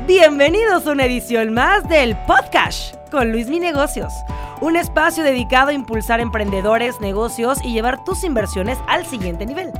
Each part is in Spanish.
Bienvenidos a una edición más del Podcast con Luis Mi Negocios, un espacio dedicado a impulsar emprendedores, negocios y llevar tus inversiones al siguiente nivel.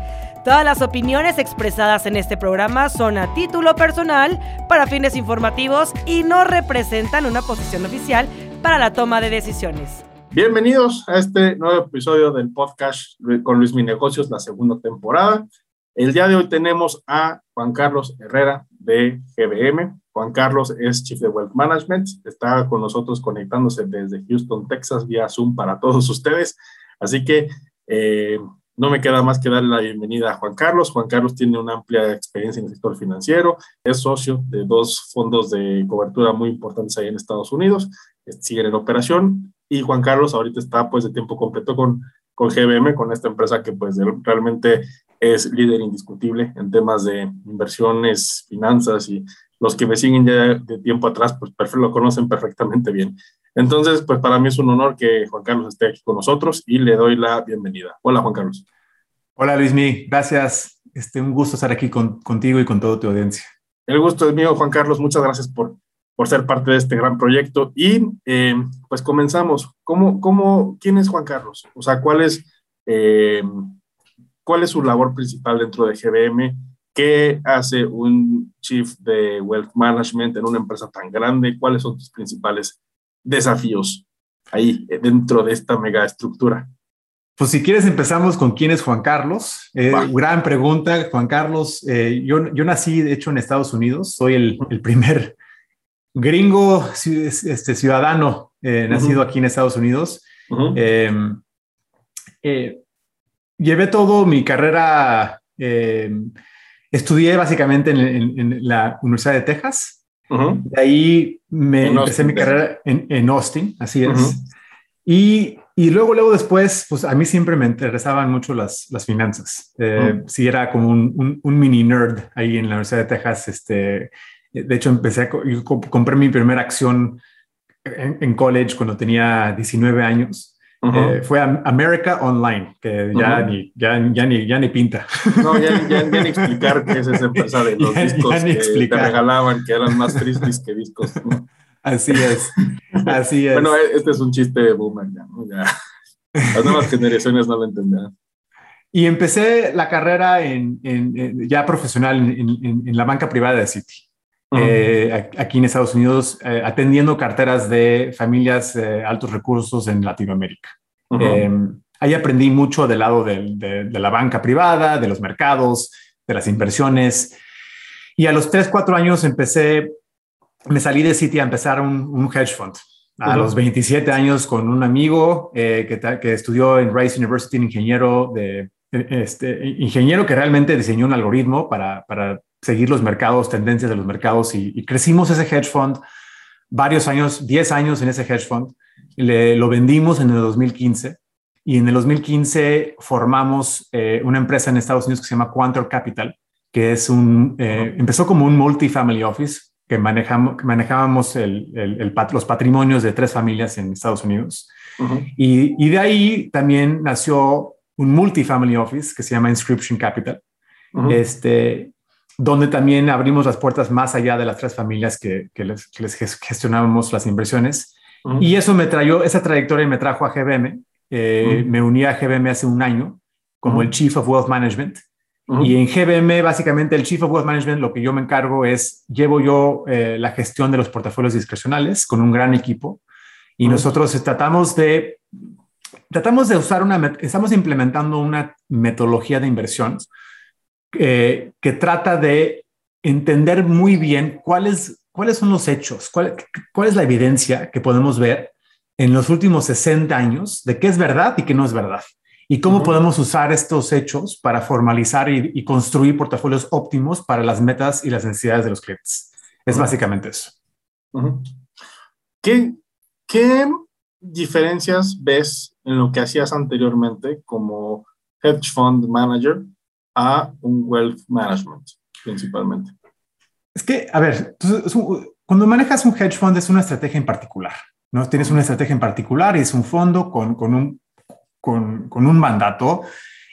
Todas las opiniones expresadas en este programa son a título personal, para fines informativos y no representan una posición oficial para la toma de decisiones. Bienvenidos a este nuevo episodio del podcast con Luis Mi Negocios, la segunda temporada. El día de hoy tenemos a Juan Carlos Herrera de GBM. Juan Carlos es Chief de Wealth Management. Está con nosotros conectándose desde Houston, Texas, vía Zoom para todos ustedes. Así que eh, no me queda más que darle la bienvenida a Juan Carlos. Juan Carlos tiene una amplia experiencia en el sector financiero. Es socio de dos fondos de cobertura muy importantes ahí en Estados Unidos. Siguen en operación. Y Juan Carlos ahorita está pues de tiempo completo con con GBM, con esta empresa que pues realmente es líder indiscutible en temas de inversiones, finanzas y los que me siguen ya de tiempo atrás pues lo conocen perfectamente bien. Entonces, pues para mí es un honor que Juan Carlos esté aquí con nosotros y le doy la bienvenida. Hola Juan Carlos. Hola Luismi, gracias. Este, un gusto estar aquí contigo y con toda tu audiencia. El gusto es mío, Juan Carlos. Muchas gracias por, por ser parte de este gran proyecto. Y eh, pues comenzamos. ¿Cómo, cómo, ¿Quién es Juan Carlos? O sea, ¿cuál es eh, cuál es su labor principal dentro de GBM, qué hace un chief de wealth management en una empresa tan grande, cuáles son sus principales desafíos ahí eh, dentro de esta mega estructura. Pues si quieres empezamos con quién es Juan Carlos. Eh, gran pregunta, Juan Carlos. yo, yo nací, de hecho, en Estados Unidos. Soy el, el primer gringo este, ciudadano nacido aquí en Estados Unidos. Eh, llevé todo mi carrera, eh, estudié básicamente en, la Universidad de Texas. De ahí me empecé mi carrera en, Austin, así es. y, y, luego, luego después, pues a mí siempre me interesaban mucho las, las finanzas. Eh, Si era como un, un, mini nerd ahí en la Universidad de Texas. Este, de hecho, empecé a compré mi primera acción en, en college cuando tenía 19 años. Eh, fue America Online, que ya, ni, ya, ya, ni, ya ni pinta. No, ya, ni explicar qué es esa empresa de los discos que te regalaban, que eran más tristes que discos. Así es, así es. Bueno, este es un chiste de boomer ya, ¿no? Las nuevas generaciones no lo entenderán. Y empecé la carrera en, en, ya profesional en, en, la banca privada de City. Eh, aquí en Estados Unidos, eh, atendiendo carteras de familias eh, altos recursos en Latinoamérica. ahí aprendí mucho del lado de, la banca privada, de los mercados, de las inversiones. Y a los 3, 4 años empecé, me salí de Citi a empezar un, hedge fund. A los 27 años con un amigo que, que, estudió en Rice University, ingeniero de este, ingeniero que realmente diseñó un algoritmo para, para seguir los mercados, tendencias de los mercados y, crecimos ese hedge fund varios años, 10 años en ese hedge fund. Le, lo vendimos en el 2015 y en el 2015 formamos eh, una empresa en Estados Unidos que se llama Quantor Capital, que es un, eh, empezó como un multifamily office que, manejamos, manejábamos el, el, los patrimonios de tres familias en Estados Unidos. y, y, de ahí también nació un multifamily office que se llama Inscription Capital. Este, donde también abrimos las puertas más allá de las tres familias que, les, gestionábamos las inversiones. Y eso me trajo, esa trayectoria me trajo a GBM. Eh, me uní a GBM hace un año como el Chief of Wealth Management. Y en GBM, básicamente, el Chief of Wealth Management, lo que yo me encargo es, llevo yo eh, la gestión de los portafolios discrecionales con un gran equipo. Y nosotros tratamos de, tratamos de usar una, estamos implementando una metodología de inversión eh, que trata de entender muy bien cuáles, cuáles son los hechos, cuál, cuál es la evidencia que podemos ver en los últimos 60 años de qué es verdad y qué no es verdad. Y cómo podemos usar estos hechos para formalizar y, construir portafolios óptimos para las metas y las necesidades de los clientes. Es básicamente eso. ¿Qué, ¿Qué diferencias ves en lo que hacías anteriormente como hedge fund manager a un wealth management principalmente? Es que, a ver, cuando manejas un hedge fund es una estrategia en particular, ¿no? Tienes una estrategia en particular y es un fondo con, con un, con, con, un mandato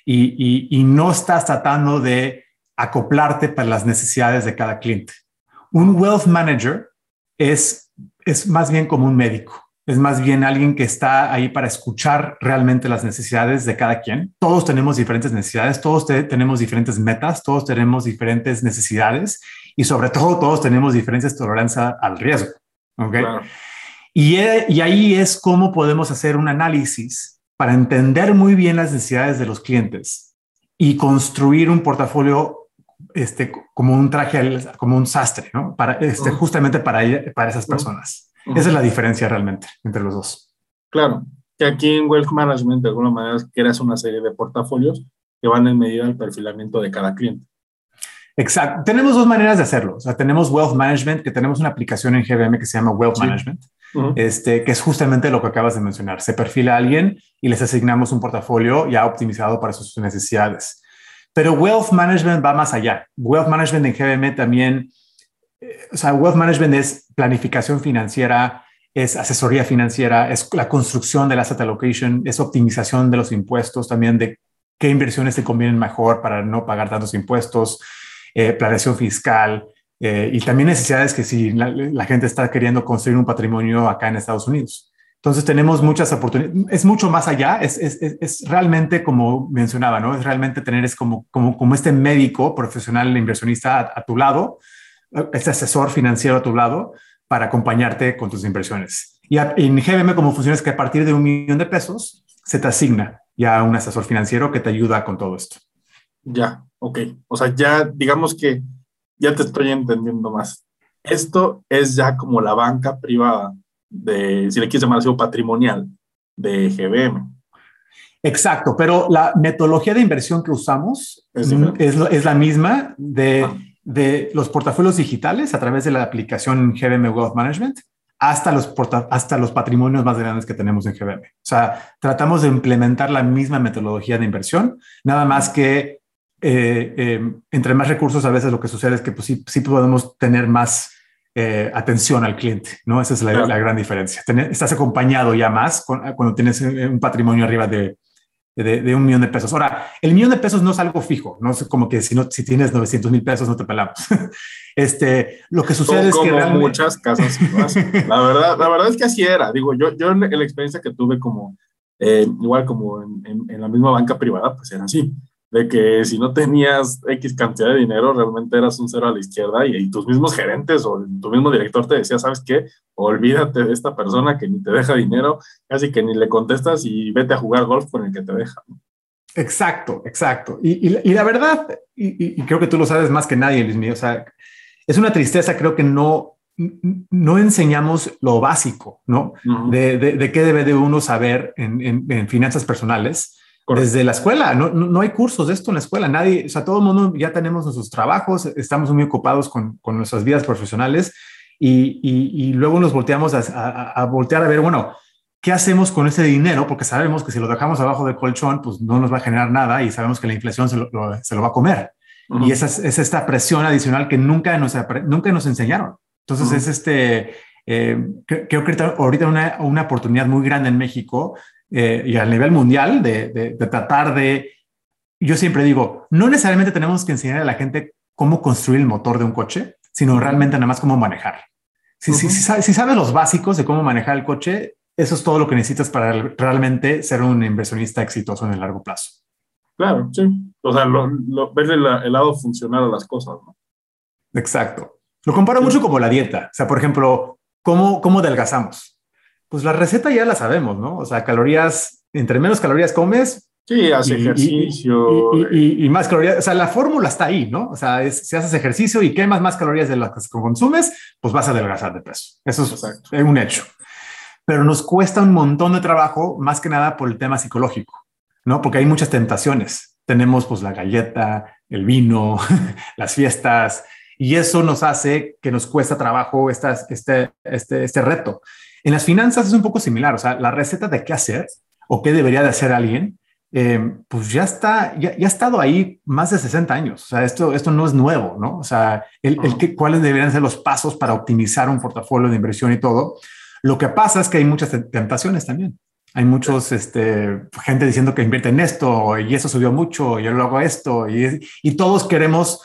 y, y, y, no estás tratando de acoplarte para las necesidades de cada cliente. Un wealth manager es, es más bien como un médico. Es más bien alguien que está ahí para escuchar realmente las necesidades de cada quien. Todos tenemos diferentes necesidades, todos tenemos diferentes metas, todos tenemos diferentes necesidades y sobre todo todos tenemos diferentes tolerancia al riesgo. ¿okay? Y, y ahí es cómo podemos hacer un análisis para entender muy bien las necesidades de los clientes y construir un portafolio este, como un traje, como un sastre, ¿no? Para, este, justamente para, para esas personas. Esa es la diferencia realmente entre los dos. Claro, que aquí en Wealth Management de alguna manera creas una serie de portafolios que van en medida del perfilamiento de cada cliente. Exacto. Tenemos dos maneras de hacerlo. O sea, tenemos Wealth Management, que tenemos una aplicación en GBM que se llama Wealth Management, este, que es justamente lo que acabas de mencionar. Se perfila a alguien y les asignamos un portafolio ya optimizado para sus necesidades. Pero Wealth Management va más allá. Wealth Management en GBM también o sea, wealth management es planificación financiera, es asesoría financiera, es la construcción del asset allocation, es optimización de los impuestos, también de qué inversiones te convienen mejor para no pagar tantos impuestos, eh, planeación fiscal eh, y también necesidades que si la, gente está queriendo construir un patrimonio acá en Estados Unidos. Entonces tenemos muchas oportunidades, es mucho más allá, es, es, es, realmente como mencionaba, ¿no? Es realmente tener, es como, como, como este médico profesional inversionista a, a tu lado, este asesor financiero a tu lado para acompañarte con tus inversiones. Y en GBM, como funciona es que a partir de un millón de pesos se te asigna ya un asesor financiero que te ayuda con todo esto. Ya, ok. O sea, ya digamos que ya te estoy entendiendo más. Esto es ya como la banca privada de, si le quieres llamar así, patrimonial de GBM. Exacto, pero la metodología de inversión que usamos es, es, la misma de... Ah de los portafolios digitales a través de la aplicación GBM Wealth Management hasta los, hasta los patrimonios más grandes que tenemos en GBM. O sea, tratamos de implementar la misma metodología de inversión, nada más que eh, eh, entre más recursos a veces lo que sucede es que pues, sí, sí podemos tener más eh, atención al cliente, ¿no? Esa es la, gran diferencia. estás acompañado ya más cuando tienes un patrimonio arriba de de, un millón de pesos. Ahora, el millón de pesos no es algo fijo, no es como que si, no, si tienes 900 mil pesos no te pelamos. este, lo que sucede es que realmente... muchas casas. la verdad, la verdad es que así era. Digo, yo, yo en la experiencia que tuve como, eh, igual como en, en, la misma banca privada, pues era así de que si no tenías X cantidad de dinero, realmente eras un cero a la izquierda y, tus mismos gerentes o tu mismo director te decía, ¿sabes qué? Olvídate de esta persona que ni te deja dinero, casi que ni le contestas y vete a jugar golf con el que te deja. Exacto, exacto. Y, y, la verdad, y, creo que tú lo sabes más que nadie, Luis mío, o sea, es una tristeza, creo que no, no enseñamos lo básico, ¿no? de, de, qué debe de uno saber en, en, en finanzas personales desde la escuela. No, no, hay cursos de esto en la escuela. Nadie, o sea, todo el mundo ya tenemos nuestros trabajos, estamos muy ocupados con, con nuestras vidas profesionales y, y, luego nos volteamos a, a, voltear a ver, bueno, ¿qué hacemos con ese dinero? Porque sabemos que si lo dejamos abajo del colchón, pues no nos va a generar nada y sabemos que la inflación se lo, se lo va a comer. Y esa es, esta presión adicional que nunca nos, nunca nos enseñaron. Entonces es este, eh, creo que ahorita una, una oportunidad muy grande en México eh, y a nivel mundial de, de, tratar de, yo siempre digo, no necesariamente tenemos que enseñar a la gente cómo construir el motor de un coche, sino realmente nada más cómo manejar. Si, si, si, sabes los básicos de cómo manejar el coche, eso es todo lo que necesitas para realmente ser un inversionista exitoso en el largo plazo. Claro, sí. O sea, lo, lo, verle el lado funcional a las cosas. ¿no? Exacto. Lo comparo mucho como la dieta. O sea, por ejemplo, ¿cómo, cómo adelgazamos? Pues la receta ya la sabemos, ¿no? O sea, calorías, entre menos calorías comes. Sí, hace ejercicio. Y, más calorías, o sea, la fórmula está ahí, ¿no? O sea, si haces ejercicio y quemas más calorías de las que consumes, pues vas a adelgazar de peso. Eso es un hecho. Pero nos cuesta un montón de trabajo, más que nada por el tema psicológico, ¿no? Porque hay muchas tentaciones. Tenemos pues la galleta, el vino, las fiestas, y eso nos hace que nos cuesta trabajo este, este, este reto. En las finanzas es un poco similar, o sea, la receta de qué hacer o qué debería de hacer alguien, eh, pues ya está, ya, ha estado ahí más de 60 años. O sea, esto, esto no es nuevo, ¿no? O sea, el, el cuáles deberían ser los pasos para optimizar un portafolio de inversión y todo. Lo que pasa es que hay muchas tentaciones también. Hay muchos, este, gente diciendo que invierte en esto y eso subió mucho y yo lo hago esto y, y todos queremos,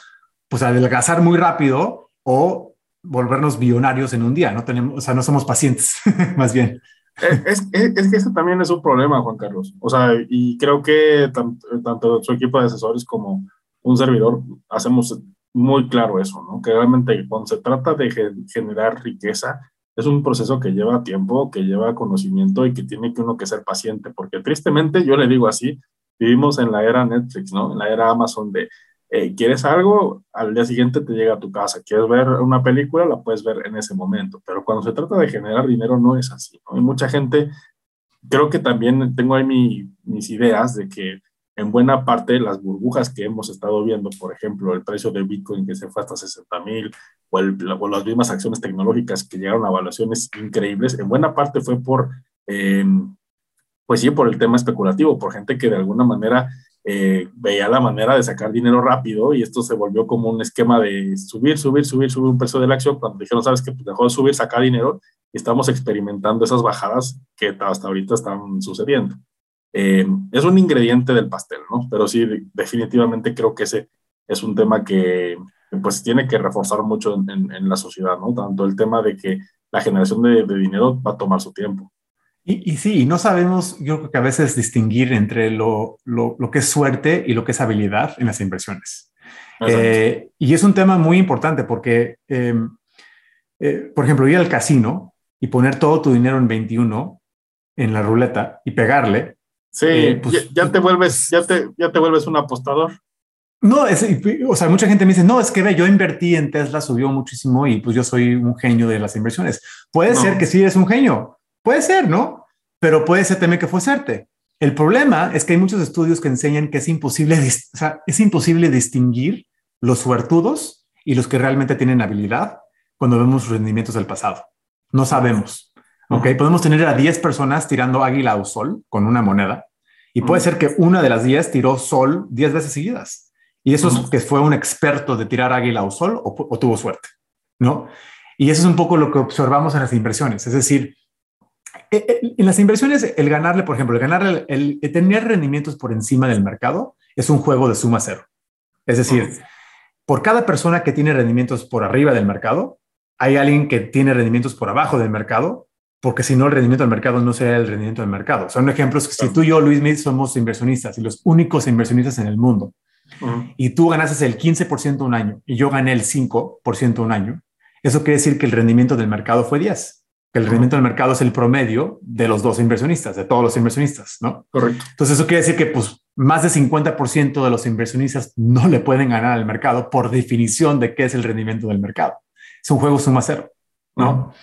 pues, adelgazar muy rápido o volvernos billonarios en un día, no tenemos, o sea, no somos pacientes, más bien. Eh, es, es, que eso también es un problema, Juan Carlos. O sea, y creo que tanto su equipo de asesores como un servidor hacemos muy claro eso, ¿no? Que realmente cuando se trata de generar riqueza, es un proceso que lleva tiempo, que lleva conocimiento y que tiene que uno que ser paciente, porque tristemente, yo le digo así, vivimos en la era Netflix, ¿no? En la era Amazon de, eh, ¿quieres algo? Al día siguiente te llega a tu casa. ¿Quieres ver una película? La puedes ver en ese momento. Pero cuando se trata de generar dinero no es así, ¿no? Hay mucha gente, creo que también tengo ahí mis ideas de que en buena parte las burbujas que hemos estado viendo, por ejemplo, el precio de Bitcoin que se fue hasta 60 mil o, las mismas acciones tecnológicas que llegaron a evaluaciones increíbles, en buena parte fue por, em, pues sí, por el tema especulativo, por gente que de alguna manera eh, veía la manera de sacar dinero rápido y esto se volvió como un esquema de subir, subir, subir, subir un precio de la acción. Cuando dijeron, sabes que pues dejó de subir, sacar dinero y estamos experimentando esas bajadas que hasta ahorita están sucediendo. Eh, es un ingrediente del pastel, ¿no? Pero sí, definitivamente creo que ese es un tema que pues tiene que reforzar mucho en, la sociedad, ¿no? Tanto el tema de que la generación de, dinero va a tomar su tiempo. Y, y, sí, no sabemos, yo creo que a veces distinguir entre lo, lo, lo que es suerte y lo que es habilidad en las inversiones. Eh, y es un tema muy importante porque, em, eh, por ejemplo, ir al casino y poner todo tu dinero en 21 en la ruleta y pegarle, Sí, eh, pues, ya, te vuelves, ya te, ya te vuelves un apostador. No, es, o sea, mucha gente me dice, no, es que ve, yo invertí en Tesla, subió muchísimo y pues yo soy un genio de las inversiones. Puede ser que sí eres un genio, puede ser, ¿no? Pero puede ser también que fue suerte. El problema es que hay muchos estudios que enseñan que es imposible, o sea, es imposible distinguir los suertudos y los que realmente tienen habilidad cuando vemos rendimientos del pasado. No sabemos. Ok, podemos tener a 10 personas tirando águila o sol con una moneda y puede ser que una de las 10 tiró sol 10 veces seguidas. Y eso es que fue un experto de tirar águila o sol o, tuvo suerte, ¿no? Y eso es un poco lo que observamos en las inversiones. Es decir, en las inversiones, el ganarle, por ejemplo, el ganarle, el, tener rendimientos por encima del mercado es un juego de suma cero. Es decir, por cada persona que tiene rendimientos por arriba del mercado, hay alguien que tiene rendimientos por abajo del mercado porque si no el rendimiento del mercado no sería el rendimiento del mercado. Son ejemplos que si tú y yo, Luis Smith, somos inversionistas y los únicos inversionistas en el mundo, y tú ganaste el 15% un año y yo gané el 5% un año, eso quiere decir que el rendimiento del mercado fue 10, que el rendimiento del mercado es el promedio de los dos inversionistas, de todos los inversionistas, ¿no? Correcto. Entonces eso quiere decir que pues más de 50% de los inversionistas no le pueden ganar al mercado por definición de qué es el rendimiento del mercado. Es un juego suma cero, ¿no?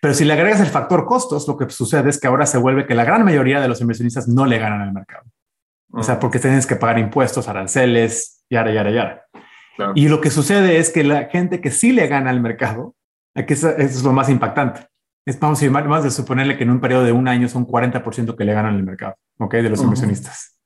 Pero si le agregas el factor costos, lo que sucede es que ahora se vuelve que la gran mayoría de los inversionistas no le ganan al mercado. O sea, porque tienes que pagar impuestos, aranceles, yara, yara, yara. Y lo que sucede es que la gente que sí le gana al mercado, aquí eso es lo más impactante. Es, vamos a más de suponerle que en un periodo de un año son 40% que le ganan al mercado, ¿ok? De los inversionistas.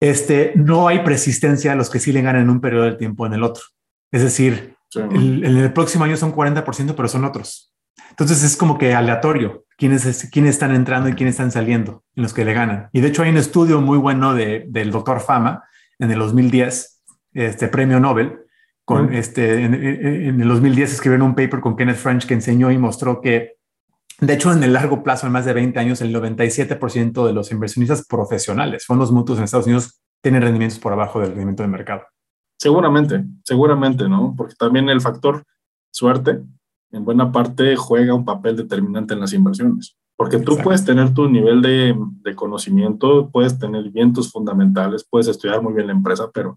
Este, no hay persistencia a los que sí le ganan en un periodo de tiempo en el otro. Es decir, en el próximo año son 40%, pero son otros. Entonces es como que aleatorio quiénes, quiénes están entrando y quiénes están saliendo en los que le ganan. Y de hecho hay un estudio muy bueno de, del doctor Fama en el 2010, este premio Nobel, con este, en, en, el 2010 escribieron un paper con Kenneth French que enseñó y mostró que, de hecho, en el largo plazo, en más de 20 años, el 97% de los inversionistas profesionales, fondos mutuos en Estados Unidos, tienen rendimientos por abajo del rendimiento del mercado. Seguramente, seguramente, ¿no? Porque también el factor suerte en buena parte juega un papel determinante en las inversiones. Porque tú puedes tener tu nivel de, de, conocimiento, puedes tener vientos fundamentales, puedes estudiar muy bien la empresa, pero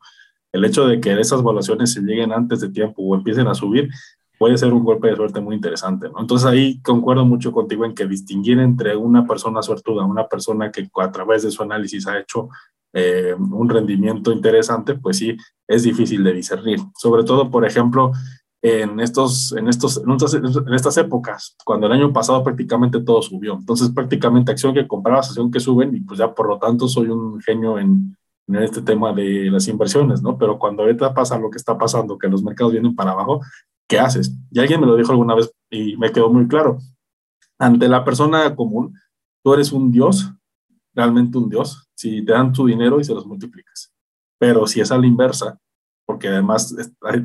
el hecho de que esas evaluaciones se lleguen antes de tiempo o empiecen a subir puede ser un golpe de suerte muy interesante. Entonces ahí concuerdo mucho contigo en que distinguir entre una persona suertuda, una persona que a través de su análisis ha hecho eh, un rendimiento interesante, pues sí, es difícil de discernir. Sobre todo, por ejemplo, en, estos, en, estos, en, estas, épocas, cuando el año pasado prácticamente todo subió. Entonces, prácticamente acción que comprabas, acción que suben, y pues ya por lo tanto soy un genio en, en este tema de las inversiones, ¿no? Pero cuando ahorita pasa lo que está pasando, que los mercados vienen para abajo, ¿qué haces? Y alguien me lo dijo alguna vez y me quedó muy claro. Ante la persona común, tú eres un dios, realmente un dios, si te dan tu dinero y se los multiplicas. Pero si es a la inversa, porque además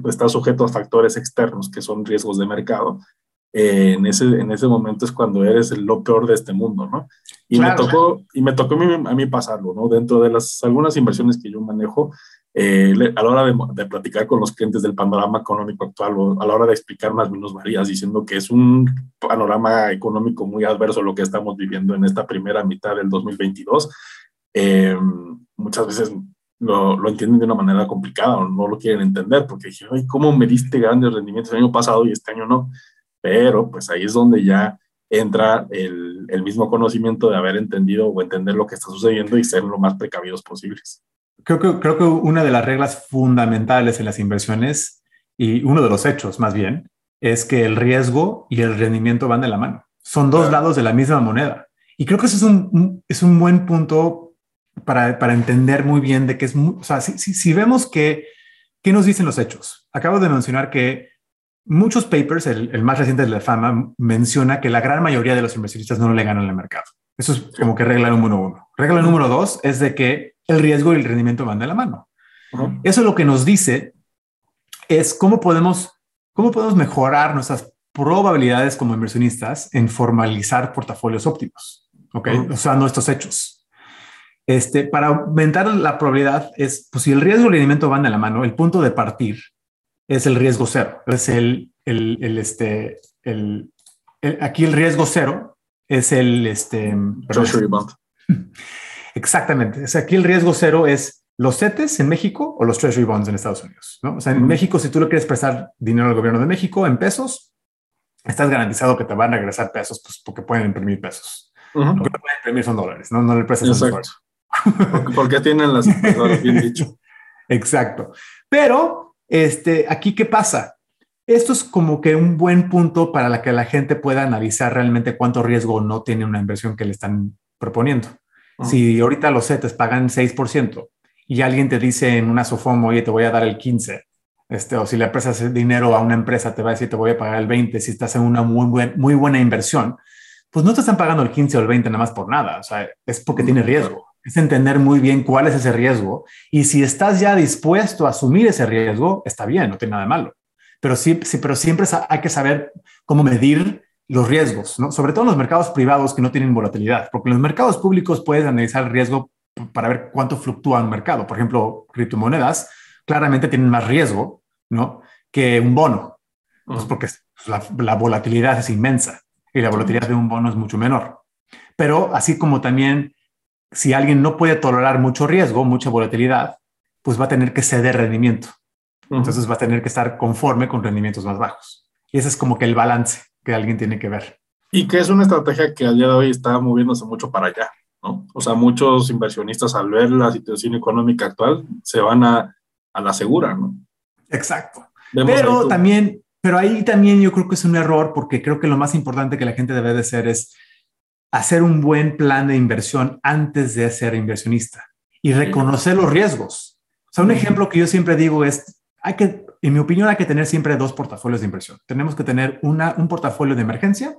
está sujeto a factores externos que son riesgos de mercado, eh, en, ese, en ese momento es cuando eres lo peor de este mundo, ¿no? Y me tocó, y me tocó a mí, a mí, pasarlo, ¿no? Dentro de las algunas inversiones que yo manejo, eh, a la hora de, de, platicar con los clientes del panorama económico actual o a la hora de explicar más varías diciendo que es un panorama económico muy adverso lo que estamos viviendo en esta primera mitad del 2022, eh, muchas veces lo, lo, entienden de una manera complicada o no lo quieren entender porque dije, ay, ¿cómo me diste grandes rendimientos el año pasado y este año no? Pero pues ahí es donde ya entra el, el, mismo conocimiento de haber entendido o entender lo que está sucediendo y ser lo más precavidos posibles. Creo que, creo que una de las reglas fundamentales en las inversiones y uno de los hechos más bien es que el riesgo y el rendimiento van de la mano. Son dos lados de la misma moneda. Y creo que eso es un, es un buen punto para, para, entender muy bien de que es, o sea, si, si, si vemos que, ¿qué nos dicen los hechos? Acabo de mencionar que muchos papers, el, el, más reciente de la fama, menciona que la gran mayoría de los inversionistas no le ganan el mercado. Eso es como que regla número uno. Regla número dos es de que el riesgo y el rendimiento van de la mano. Eso lo que nos dice es cómo podemos, cómo podemos mejorar nuestras probabilidades como inversionistas en formalizar portafolios óptimos, ¿ok? Usando estos hechos. Este, para aumentar la probabilidad es, pues si el riesgo y el rendimiento van de la mano, el punto de partir es el riesgo cero. Es el, el, el este, el, aquí el riesgo cero es el, este, Treasury Bond. Exactamente. Sea, aquí el riesgo cero es los CETES en México o los Treasury Bonds en Estados Unidos. ¿no? O sea, en México, si tú le quieres prestar dinero al gobierno de México en pesos, estás garantizado que te van a regresar pesos pues, porque pueden imprimir pesos. Lo que no pueden imprimir son dólares, no, no le prestas Exacto. porque, porque tienen las bien dicho. Exacto. Pero este, aquí, ¿qué pasa? Esto es como que un buen punto para la que la gente pueda analizar realmente cuánto riesgo no tiene una inversión que le están proponiendo. Si ahorita los CETES pagan 6% y alguien te dice en una SOFOM, oye, te voy a dar el 15%, este, o si le prestas dinero a una empresa, te va a decir, te voy a pagar el 20% si estás en una muy, buen, muy buena inversión, pues no te están pagando el 15 o el 20 nada más por nada. O sea, es porque tiene riesgo. Es entender muy bien cuál es ese riesgo y si estás ya dispuesto a asumir ese riesgo, está bien, no tiene nada de malo. Pero sí, sí pero siempre hay que saber cómo medir los riesgos, ¿no? sobre todo en los mercados privados que no tienen volatilidad, porque en los mercados públicos puedes analizar el riesgo para ver cuánto fluctúa un mercado. Por ejemplo, criptomonedas claramente tienen más riesgo ¿no? que un bono, pues porque la, la, volatilidad es inmensa y la volatilidad de un bono es mucho menor. Pero así como también si alguien no puede tolerar mucho riesgo, mucha volatilidad, pues va a tener que ceder rendimiento. Entonces va a tener que estar conforme con rendimientos más bajos. Y ese es como que el balance que alguien tiene que ver. Y que es una estrategia que a día de hoy está moviéndose mucho para allá, ¿no? O sea, muchos inversionistas al ver la situación económica actual se van a, a la segura, ¿no? Exacto. pero también, pero ahí también yo creo que es un error porque creo que lo más importante que la gente debe de hacer es hacer un buen plan de inversión antes de ser inversionista y reconocer los riesgos. O sea, un ejemplo que yo siempre digo es, hay que en mi opinión, hay que tener siempre dos portafolios de inversión. Tenemos que tener una, un portafolio de emergencia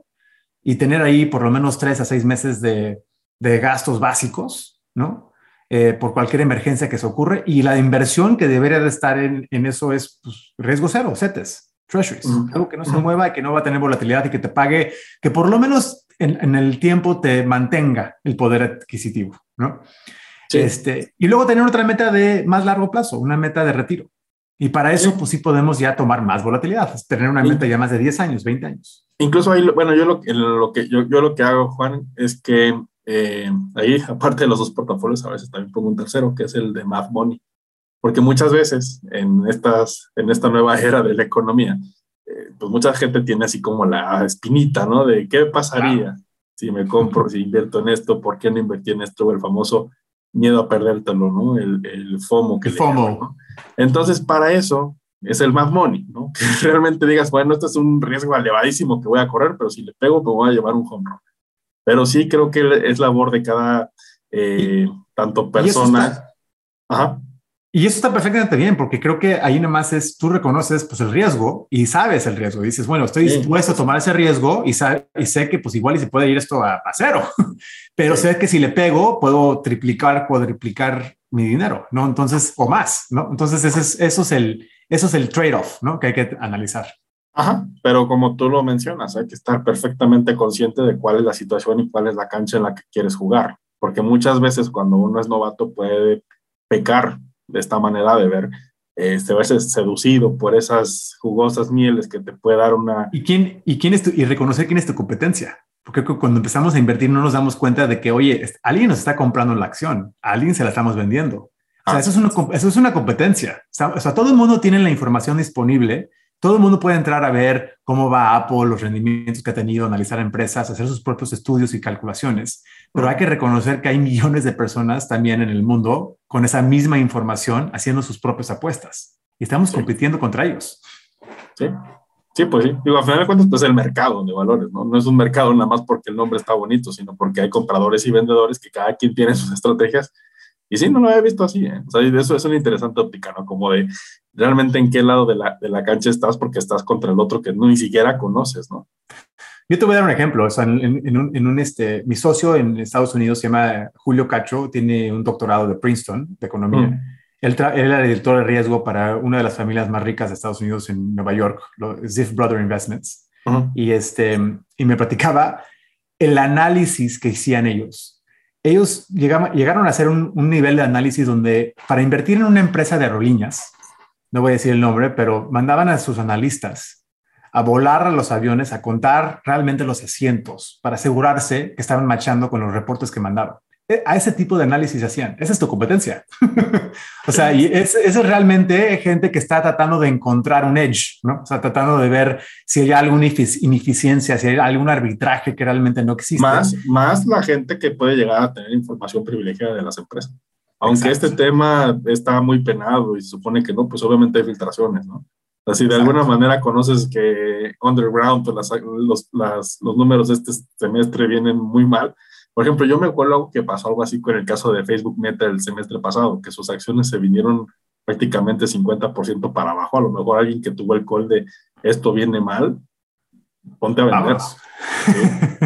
y tener ahí por lo menos tres a seis meses de, de gastos básicos, ¿no? Eh, por cualquier emergencia que se ocurre. Y la inversión que debería de estar en, en eso es pues, riesgo cero, CETES, treasuries, algo que no se mueva y que no va a tener volatilidad y que te pague, que por lo menos en, en el tiempo te mantenga el poder adquisitivo, ¿no? Sí. Este, y luego tener otra meta de más largo plazo, una meta de retiro. Y para eso, pues sí podemos ya tomar más volatilidad, tener una meta ya más de 10 años, 20 años. Incluso ahí, bueno, yo lo, lo que, yo, yo, lo que hago, Juan, es que eh, ahí, aparte de los dos portafolios, a veces también pongo un tercero, que es el de Math Money. Porque muchas veces en, estas, en esta nueva era de la economía, eh, pues mucha gente tiene así como la espinita, ¿no? De qué pasaría si me compro, si invierto en esto, por qué no invertí en esto, el famoso miedo a perdértelo, ¿no? El, el FOMO. Que el FOMO. Llaman, ¿no? Entonces, para eso es el más money, ¿no? Que realmente digas, bueno, esto es un riesgo elevadísimo que voy a correr, pero si le pego, me voy a llevar un home run. Pero sí creo que es labor de cada, eh, tanto persona. Ajá. Y eso está perfectamente bien, porque creo que ahí nomás es, tú reconoces pues el riesgo y sabes el riesgo. dices, bueno, estoy sí. dispuesto a tomar ese riesgo y, y, sé que pues igual y se puede ir esto a, a cero, pero sí. sé que si le pego, puedo triplicar, cuadriplicar mi dinero, ¿no? Entonces, o más, ¿no? Entonces, ese es, eso es el, eso es el trade-off, ¿no? Que hay que analizar. Ajá, pero como tú lo mencionas, hay que estar perfectamente consciente de cuál es la situación y cuál es la cancha en la que quieres jugar, porque muchas veces cuando uno es novato puede pecar esta manera de ver, este, verse seducido por esas jugosas mieles que te puede dar una... ¿Y quién, y quién es tu, y reconocer quién es tu competencia? Porque cuando empezamos a invertir no nos damos cuenta de que, oye, alguien nos está comprando la acción, a alguien se la estamos vendiendo. O sea, ah. eso, es una, eso es una competencia. O sea, todo el mundo tiene la información disponible todo el mundo puede entrar a ver cómo va Apple, los rendimientos que ha tenido, analizar empresas, hacer sus propios estudios y calculaciones, pero hay que reconocer que hay millones de personas también en el mundo con esa misma información haciendo sus propias apuestas y estamos compitiendo contra ellos. Sí. Sí, pues sí. Digo, al final de cuentas, pues es el mercado de valores, ¿no? No es un mercado nada más porque el nombre está bonito, sino porque hay compradores y vendedores que cada quien tiene sus estrategias y sí, no lo había visto así. ¿eh? O sea, eso es una interesante óptica, ¿no? Como de realmente en qué lado de la, de la cancha estás porque estás contra el otro que no, ni siquiera conoces, ¿no? Yo te voy a dar un ejemplo. O sea, en, en, un, en, un, este, mi socio en Estados Unidos se llama Julio Cacho, tiene un doctorado de Princeton de economía. Mm. Él, él, era director de riesgo para una de las familias más ricas de Estados Unidos en Nueva York, Ziff Brother Investments. Y, este, y me platicaba el análisis que hacían ellos ellos llegaron a hacer un, nivel de análisis donde para invertir en una empresa de aerolíneas, no voy a decir el nombre, pero mandaban a sus analistas a volar a los aviones, a contar realmente los asientos para asegurarse que estaban machando con los reportes que mandaban. Eh, a ese tipo de análisis hacían. Esa es tu competencia. o sea, y es, es, realmente gente que está tratando de encontrar un edge, ¿no? O sea, tratando de ver si hay alguna ineficiencia, si hay algún arbitraje que realmente no existe. Más, más la gente que puede llegar a tener información privilegiada de las empresas. Aunque este tema está muy penado y se supone que no, pues obviamente hay filtraciones, ¿no? Así de alguna manera conoces que underground, pues los, las, los números de este semestre vienen muy mal, por ejemplo, yo me acuerdo que pasó algo así con el caso de Facebook Meta el semestre pasado, que sus acciones se vinieron prácticamente 50% para abajo. A lo mejor alguien que tuvo el call de esto viene mal, ponte a vender.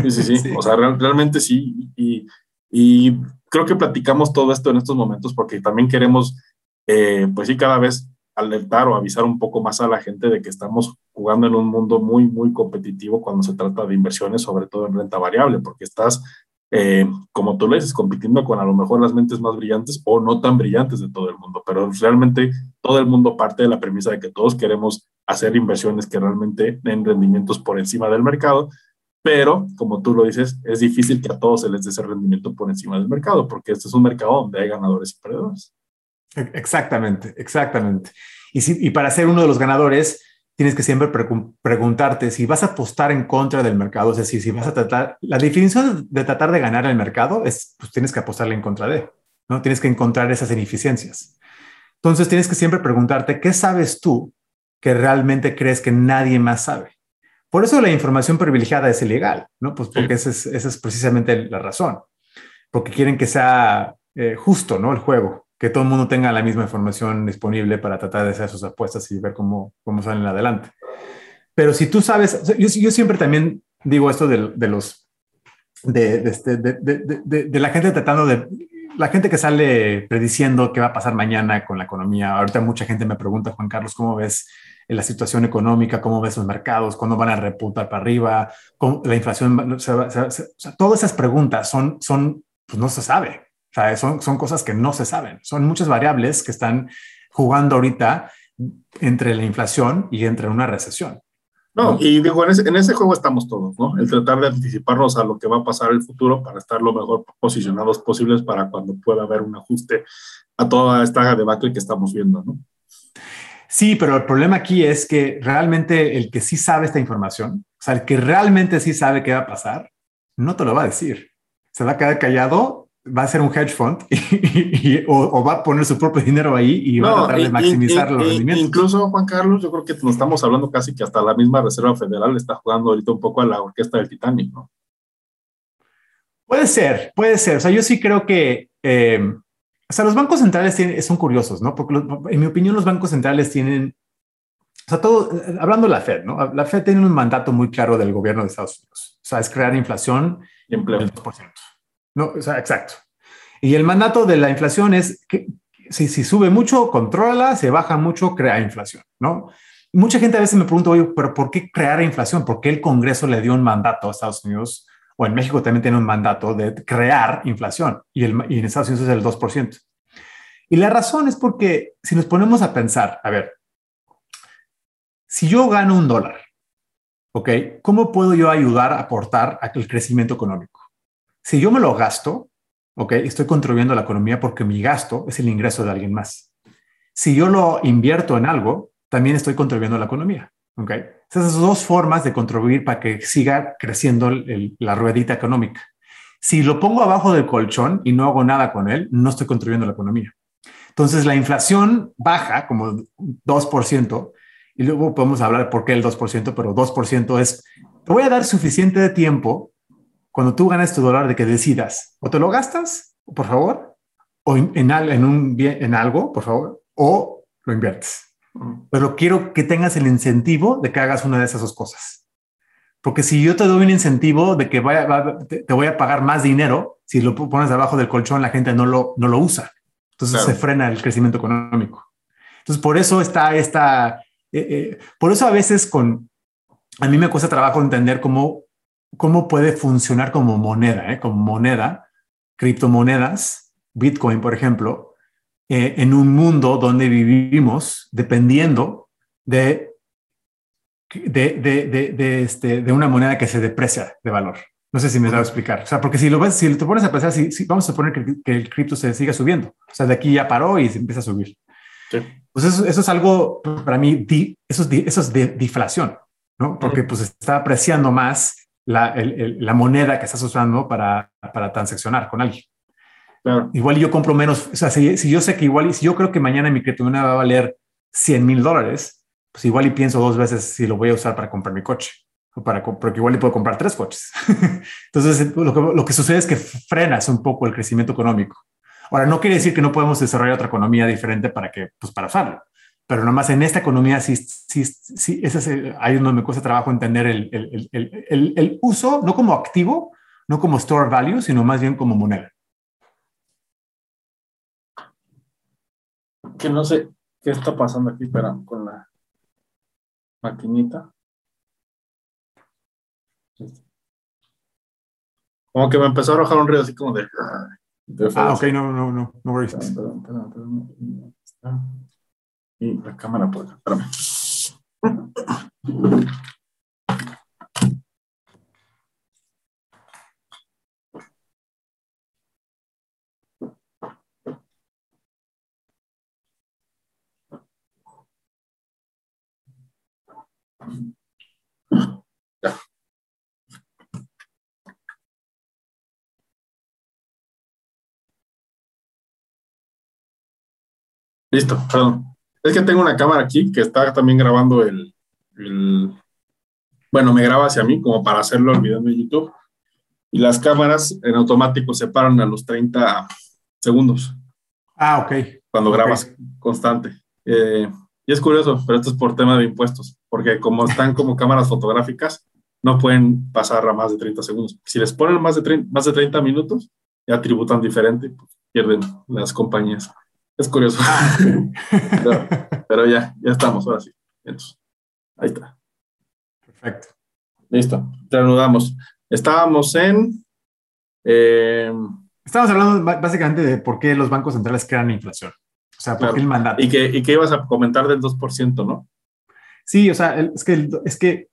Sí, sí, sí, O sea, realmente sí. Y, y, creo que platicamos todo esto en estos momentos porque también queremos, eh, pues sí, cada vez alertar o avisar un poco más a la gente de que estamos jugando en un mundo muy, muy competitivo cuando se trata de inversiones, sobre todo en renta variable, porque estás eh, como tú lo dices, compitiendo con a lo mejor las mentes más brillantes o no tan brillantes de todo el mundo, pero realmente todo el mundo parte de la premisa de que todos queremos hacer inversiones que realmente den rendimientos por encima del mercado, pero como tú lo dices, es difícil que a todos se les dé ese rendimiento por encima del mercado, porque este es un mercado donde hay ganadores y perdedores. Exactamente, exactamente. Y, si, y para ser uno de los ganadores, tienes que siempre preguntarte si vas a apostar en contra del mercado, es decir, si vas a tratar, la definición de tratar de ganar el mercado es, pues tienes que apostarle en contra de, ¿no? Tienes que encontrar esas ineficiencias. Entonces tienes que siempre preguntarte, ¿qué sabes tú que realmente crees que nadie más sabe? Por eso la información privilegiada es ilegal, ¿no? Pues porque esa, es, precisamente la razón, porque quieren que sea eh, justo, ¿no? El juego que todo el mundo tenga la misma información disponible para tratar de hacer sus apuestas y ver cómo, cómo salen adelante. Pero si tú sabes, yo, yo siempre también digo esto de, de los, este, de, de, de, la gente tratando de, la gente que sale prediciendo qué va a pasar mañana con la economía. Ahorita mucha gente me pregunta, Juan Carlos, ¿cómo ves la situación económica? ¿Cómo ves los mercados? ¿Cuándo van a repuntar para arriba? ¿Cómo, la inflación? todas esas preguntas son, son, pues no se sabe son, son cosas que no se saben. Son muchas variables que están jugando ahorita entre la inflación y entre una recesión. No, y digo, en ese, en ese, juego estamos todos, ¿no? El tratar de anticiparnos a lo que va a pasar en el futuro para estar lo mejor posicionados posibles para cuando pueda haber un ajuste a toda esta debacle que estamos viendo, ¿no? Sí, pero el problema aquí es que realmente el que sí sabe esta información, o sea, el que realmente sí sabe qué va a pasar, no te lo va a decir. Se va a quedar callado va a ser un hedge fund y, o, va a poner su propio dinero ahí y va a tratar de maximizar los rendimientos. Incluso, Juan Carlos, yo creo que nos estamos hablando casi que hasta la misma Reserva Federal está jugando ahorita un poco a la orquesta del Titanic, ¿no? Puede ser, puede ser. O sea, yo sí creo que, eh, o sea, los bancos centrales tienen, son curiosos, ¿no? Porque en mi opinión los bancos centrales tienen, o sea, todo, hablando de la Fed, ¿no? La Fed tiene un mandato muy claro del gobierno de Estados Unidos. O sea, es crear inflación y empleo. No, exacto. Y el mandato de la inflación es que si, si sube mucho, controla, se baja mucho, crea inflación, ¿no? mucha gente a veces me pregunta, oye, pero ¿por qué crear inflación? ¿Por qué el Congreso le dio un mandato a Estados Unidos? O en México también tiene un mandato de crear inflación y en Estados Unidos es el 2%. Y la razón es porque si nos ponemos a pensar, a ver, si yo gano un dólar, ¿ok? ¿Cómo puedo yo ayudar a aportar al crecimiento económico? Si yo me lo gasto, ¿ok? Estoy contribuyendo a la economía porque mi gasto es el ingreso de alguien más. Si yo lo invierto en algo, también estoy contribuyendo a la economía, ¿ok? Esas dos formas de contribuir para que siga creciendo la ruedita económica. Si lo pongo abajo del colchón y no hago nada con él, no estoy contribuyendo a la economía. Entonces la inflación baja como 2%, y luego podemos hablar por qué el 2%, pero 2% es, te voy a dar suficiente de tiempo cuando tú ganas tu dólar de que decidas, o te lo gastas, por favor, o en, en, un bien, en algo, por favor, o lo inviertes. Pero quiero que tengas el incentivo de que hagas una de esas dos cosas. Porque si yo te doy un incentivo de que vaya, te, voy a pagar más dinero, si lo pones abajo del colchón, la gente no lo, no lo usa. Entonces se frena el crecimiento económico. Entonces, por eso está esta, eh, eh, por eso a veces con, a mí me cuesta trabajo entender cómo, cómo puede funcionar como moneda, ¿eh? como moneda, criptomonedas, Bitcoin, por ejemplo, en un mundo donde vivimos dependiendo de, de, de, de, este, de una moneda que se deprecia de valor. No sé si me da a explicar. O sea, porque si lo ves, si te pones a pensar, si, vamos a suponer que, que, el cripto se siga subiendo. O sea, de aquí ya paró y se empieza a subir. Sí. Pues eso, eso, es algo para mí, eso es, eso es de deflación, ¿no? Porque pues está apreciando más la, el, la moneda que estás usando para, para transaccionar con alguien. Claro. Igual yo compro menos, o sea, si, si, yo sé que igual, si yo creo que mañana mi criptomoneda va a valer 100 mil dólares, pues igual y pienso dos veces si lo voy a usar para comprar mi coche para, porque igual le puedo comprar tres coches. Entonces, lo que, lo que, sucede es que frenas un poco el crecimiento económico. Ahora, no quiere decir que no podemos desarrollar otra economía diferente para que, pues para usarlo, pero nomás en esta economía sí, sí, sí, ese es ahí donde me cuesta trabajo entender el, el, el, el, uso, no como activo, no como store value, sino más bien como moneda. Que no sé qué está pasando aquí, pero con la maquinita. Como que me empezó a arrojar un ruido así como de. ah, ok, no, no, no, no worries. Perdón, perdón, perdón, Y la cámara por acá, espérame. Listo, perdón. Es que tengo una cámara aquí que está también grabando el, bueno, me graba hacia mí como para hacerlo el video de YouTube. Y las cámaras en automático se paran a los 30 segundos. Ah, ok. Cuando grabas constante. Eh, y es curioso, pero esto es por tema de impuestos, porque como están como cámaras fotográficas, no pueden pasar a más de 30 segundos. Si les ponen más de 30, más de 30 minutos, ya tributan diferente, pues, pierden las compañías. Es curioso. Ah, pero, ya, ya estamos, ahora sí. Entonces, ahí está. Perfecto. Listo, reanudamos. Estábamos en... Eh, Estábamos hablando básicamente de por qué los bancos centrales crean inflación. O sea, por qué el mandato. Y que, y que ibas a comentar del 2%, ¿no? Sí, o sea, es, que es que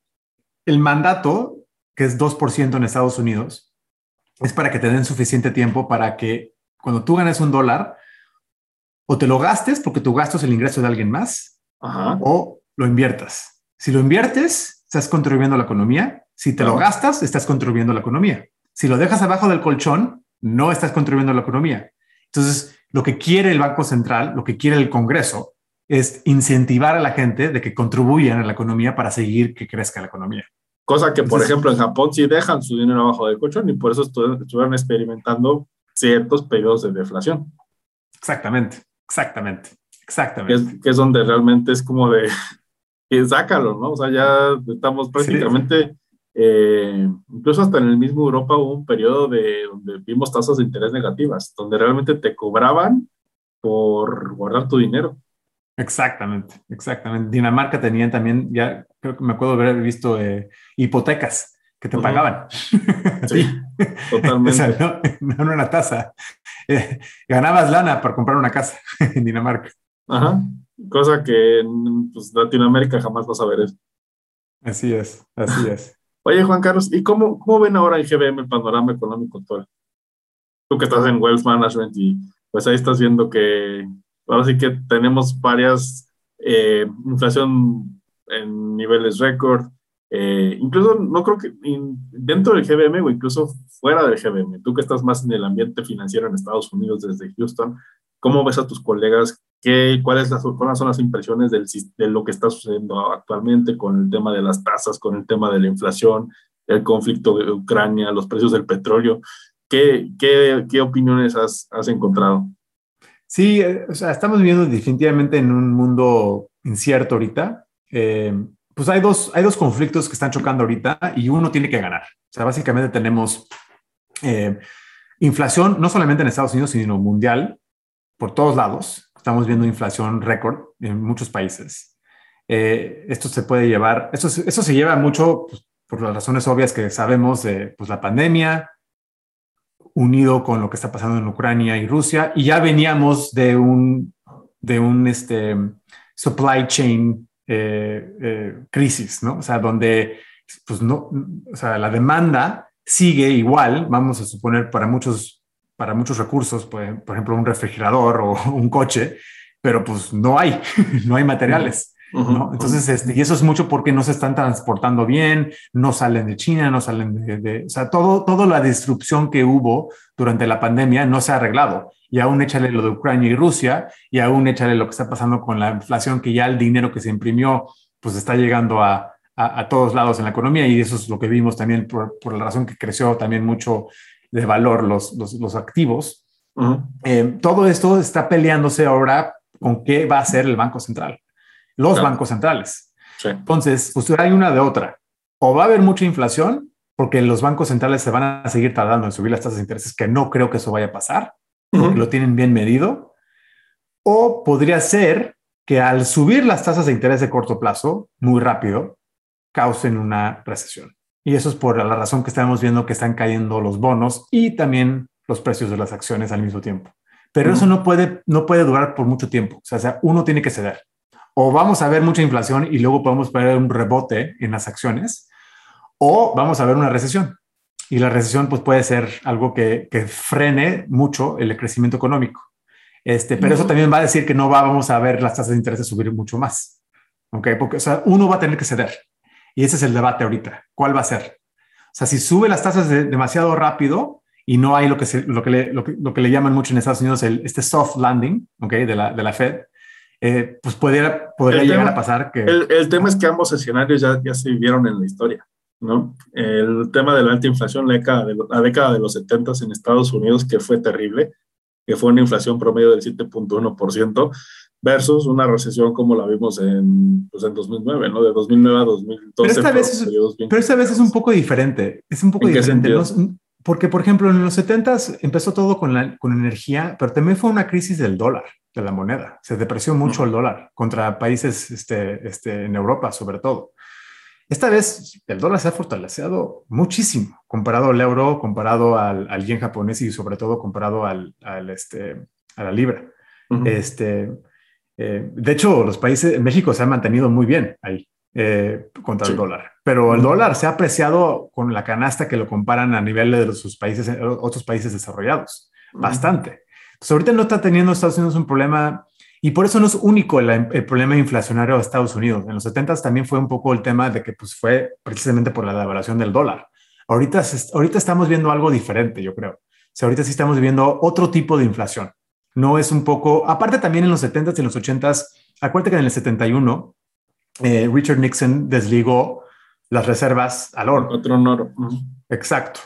el mandato, que es 2% en Estados Unidos, es para que te den suficiente tiempo para que cuando tú ganes un dólar, o te lo gastes porque tu gasto es el ingreso de alguien más, o lo inviertas. Si lo inviertes, estás contribuyendo a la economía. Si te lo gastas, estás contribuyendo a la economía. Si lo dejas abajo del colchón, no estás contribuyendo a la economía. Entonces, lo que quiere el Banco Central, lo que quiere el Congreso, es incentivar a la gente de que contribuyan a la economía para seguir que crezca la economía. Cosa que, por ejemplo, en Japón sí dejan su dinero abajo del colchón y por eso estuvieron experimentando ciertos periodos de deflación. Exactamente. Exactamente, exactamente. Que es, donde realmente es como de, que sácalo, ¿no? O sea, ya estamos prácticamente eh, incluso hasta en el mismo Europa hubo un periodo de donde vimos tasas de interés negativas, donde realmente te cobraban por guardar tu dinero. Exactamente, exactamente. Dinamarca tenían también, ya creo que me acuerdo haber visto eh, hipotecas que te pagaban. Sí, totalmente. no, no, una tasa. Eh, ganabas lana para comprar una casa en Dinamarca. Ajá, cosa que en pues, Latinoamérica jamás vas a ver eso. Así es, así es. Oye, Juan Carlos, ¿y cómo, cómo ven ahora en GBM el panorama económico actual? Tú que estás en Wealth Management y pues ahí estás viendo que ahora sí que tenemos varias eh, inflación en niveles récord, eh, incluso no creo que dentro del GBM o incluso fuera del GBM, tú que estás más en el ambiente financiero en Estados Unidos desde Houston, ¿cómo ves a tus colegas? ¿Qué, ¿Cuáles son las impresiones del, de lo que está sucediendo actualmente con el tema de las tasas, con el tema de la inflación, el conflicto de Ucrania, los precios del petróleo? ¿Qué, qué, qué opiniones has, has encontrado? Sí, eh, o sea, estamos viviendo definitivamente en un mundo incierto ahorita. Eh, pues hay dos, hay dos conflictos que están chocando ahorita y uno tiene que ganar. O sea, básicamente tenemos eh, inflación, no solamente en Estados Unidos, sino mundial, por todos lados. Estamos viendo inflación récord en muchos países. Eh, esto se puede llevar, eso, eso se lleva mucho pues, por las razones obvias que sabemos de pues, la pandemia, unido con lo que está pasando en Ucrania y Rusia, y ya veníamos de un, de un este, supply chain eh, eh, crisis, ¿no? O sea, donde, pues no, o sea, la demanda sigue igual, vamos a suponer, para muchos, para muchos recursos, pues, por ejemplo, un refrigerador o un coche, pero pues no hay, no hay materiales. ¿no? Entonces, este, y eso es mucho porque no se están transportando bien, no salen de China, no salen de, de, o sea, todo, toda la disrupción que hubo durante la pandemia no se ha arreglado y aún échale lo de Ucrania y Rusia, y aún échale lo que está pasando con la inflación, que ya el dinero que se imprimió, pues está llegando a, a, todos lados en la economía, y eso es lo que vimos también por, por la razón que creció también mucho de valor los, los, los activos. eh, todo esto está peleándose ahora con qué va a hacer el Banco Central, los bancos centrales. Sí. Entonces, pues hay una de otra. O va a haber mucha inflación, porque los bancos centrales se van a seguir tardando en subir las tasas de intereses, que no creo que eso vaya a pasar lo tienen bien medido. O podría ser que al subir las tasas de interés de corto plazo muy rápido, causen una recesión. Y eso es por la razón que estamos viendo que están cayendo los bonos y también los precios de las acciones al mismo tiempo. Pero eso no puede, no puede durar por mucho tiempo. O sea, uno tiene que ceder. O vamos a ver mucha inflación y luego podemos ver un rebote en las acciones, o vamos a ver una recesión y la recesión pues, puede ser algo que, que frene mucho el crecimiento económico. Este, pero eso también va a decir que no vamos a ver las tasas de interés subir mucho más. ¿ok? Porque o sea, uno va a tener que ceder. Y ese es el debate ahorita. ¿Cuál va a ser? O sea, si sube las tasas de, demasiado rápido y no hay lo que, se, lo, que le, lo, que, lo, que le, llaman mucho en Estados Unidos el, este soft landing ¿ok? de, la, de la Fed, eh, pues podría, podría llegar tema, a pasar que... El, el, tema es que ambos escenarios ya, ya se vivieron en la historia. ¿No? El tema de la alta inflación, la década de, la década de los 70 en Estados Unidos, que fue terrible, que fue una inflación promedio del 7.1%, versus una recesión como la vimos en, pues en 2009, ¿no? De 2009 a 2012. Pero esta, vez es, pero esta vez es un poco diferente, es un poco diferente. ¿no? Porque, por ejemplo, en los 70 empezó todo con, la, con energía, pero también fue una crisis del dólar, de la moneda. Se depreció mucho el dólar contra países este, este, en Europa, sobre todo. Esta vez el dólar se ha fortalecido muchísimo comparado al euro, comparado al, al yen japonés y sobre todo comparado al, al este, a la libra. Uh -huh. este, eh, de hecho, los países, México se ha mantenido muy bien ahí eh, contra sí. el dólar, pero el uh -huh. dólar se ha apreciado con la canasta que lo comparan a nivel de sus países, otros países desarrollados, uh -huh. bastante. Entonces, ahorita no está teniendo Estados Unidos un problema y por eso no es único el, el, problema inflacionario de Estados Unidos. En los 70 también fue un poco el tema de que pues, fue precisamente por la devaluación del dólar. Ahorita, ahorita estamos viendo algo diferente, yo creo. O sea, ahorita sí estamos viendo otro tipo de inflación. No es un poco, aparte también en los 70s y en los 80s, acuérdate que en el 71 eh, Richard Nixon desligó las reservas al oro. Otro oro. Exacto.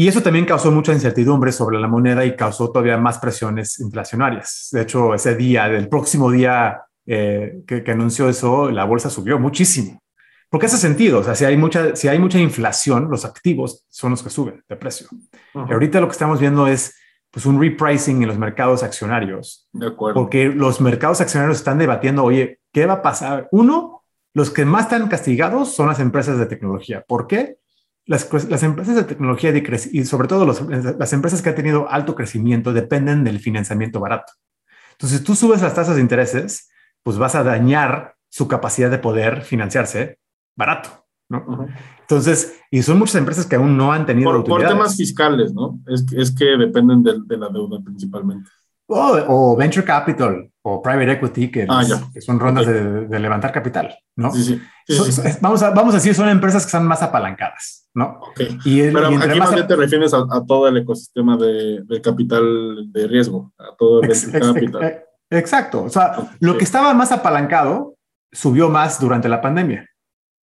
Y eso también causó mucha incertidumbre sobre la moneda y causó todavía más presiones inflacionarias. De hecho, ese día, el próximo día eh, que, que, anunció eso, la bolsa subió muchísimo. porque hace sentido. O sea, si hay mucha, si hay mucha inflación, los activos son los que suben de precio. Y ahorita lo que estamos viendo es pues un repricing en los mercados accionarios. De acuerdo. Porque los mercados accionarios están debatiendo, oye, ¿qué va a pasar? Uno, los que más están castigados son las empresas de tecnología. ¿Por qué? Las, las empresas de tecnología y sobre todo los, las empresas que han tenido alto crecimiento dependen del financiamiento barato. Entonces, si tú subes las tasas de intereses, pues vas a dañar su capacidad de poder financiarse barato. ¿no? Entonces, y son muchas empresas que aún no han tenido por, por temas fiscales, ¿no? Es, es que dependen de, de, la deuda principalmente. O, o, venture capital o private equity, que, ah, que son rondas okay. de, de, levantar capital, ¿no? Sí, sí. sí, so, sí. Vamos, a, vamos a decir, son empresas que están más apalancadas, ¿no? Okay. Y, el, Pero y aquí más bien te refieres a, a, todo el ecosistema de, del capital de riesgo, a todo el ex, ex, capital. Exacto. O sea, okay. lo que estaba más apalancado subió más durante la pandemia.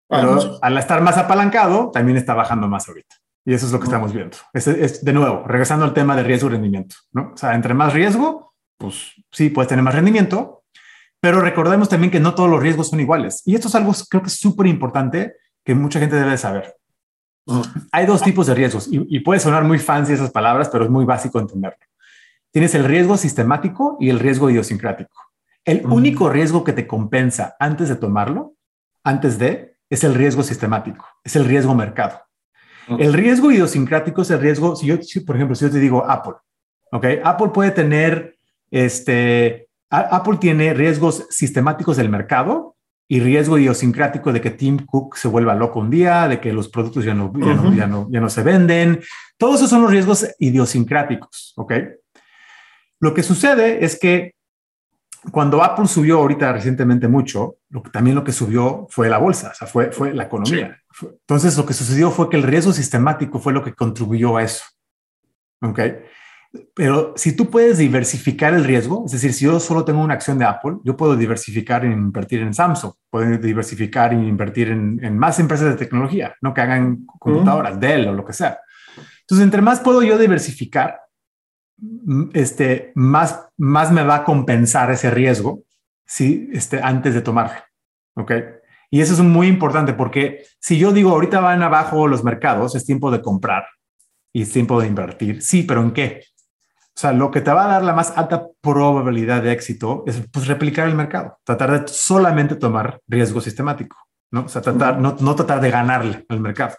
Pero ah, sí. al estar más apalancado, también está bajando más ahorita. Y eso es lo que estamos viendo. Es, es, de nuevo, regresando al tema de riesgo y rendimiento, ¿no? O sea, entre más riesgo, pues sí, puedes tener más rendimiento, pero recordemos también que no todos los riesgos son iguales. Y esto es algo creo que es súper importante que mucha gente debe saber. Uh -huh. Hay dos tipos de riesgos y, y, puede sonar muy fancy esas palabras, pero es muy básico entenderlo. Tienes el riesgo sistemático y el riesgo idiosincrático. El uh -huh. único riesgo que te compensa antes de tomarlo, antes de, es el riesgo sistemático, es el riesgo mercado. El riesgo idiosincrático es el riesgo, si yo, si, por ejemplo, si yo te digo Apple, ¿ok? Apple puede tener, este, Apple tiene riesgos sistemáticos del mercado y riesgo idiosincrático de que Tim Cook se vuelva loco un día, de que los productos ya no, ya, uh -huh. no, ya, no, ya no se venden. Todos esos son los riesgos idiosincráticos, ¿ok? Lo que sucede es que cuando Apple subió ahorita recientemente mucho, lo que, también lo que subió fue la bolsa, o sea, fue, fue la economía. Sí. Entonces, lo que sucedió fue que el riesgo sistemático fue lo que contribuyó a eso. ¿Ok? Pero si tú puedes diversificar el riesgo, es decir, si yo solo tengo una acción de Apple, yo puedo diversificar e invertir en Samsung, puedo diversificar e invertir en, en más empresas de tecnología, ¿no? Que hagan computadoras. Dell o lo que sea. Entonces, entre más puedo yo diversificar, este, más, más me va a compensar ese riesgo si, este, antes de tomarlo. ¿Ok? Y eso es muy importante porque si yo digo ahorita van abajo los mercados, es tiempo de comprar y es tiempo de invertir. Sí, pero ¿en qué? O sea, lo que te va a dar la más alta probabilidad de éxito es pues, replicar el mercado, tratar de solamente tomar riesgo sistemático, ¿no? O sea, tratar, no, no tratar de ganarle al mercado,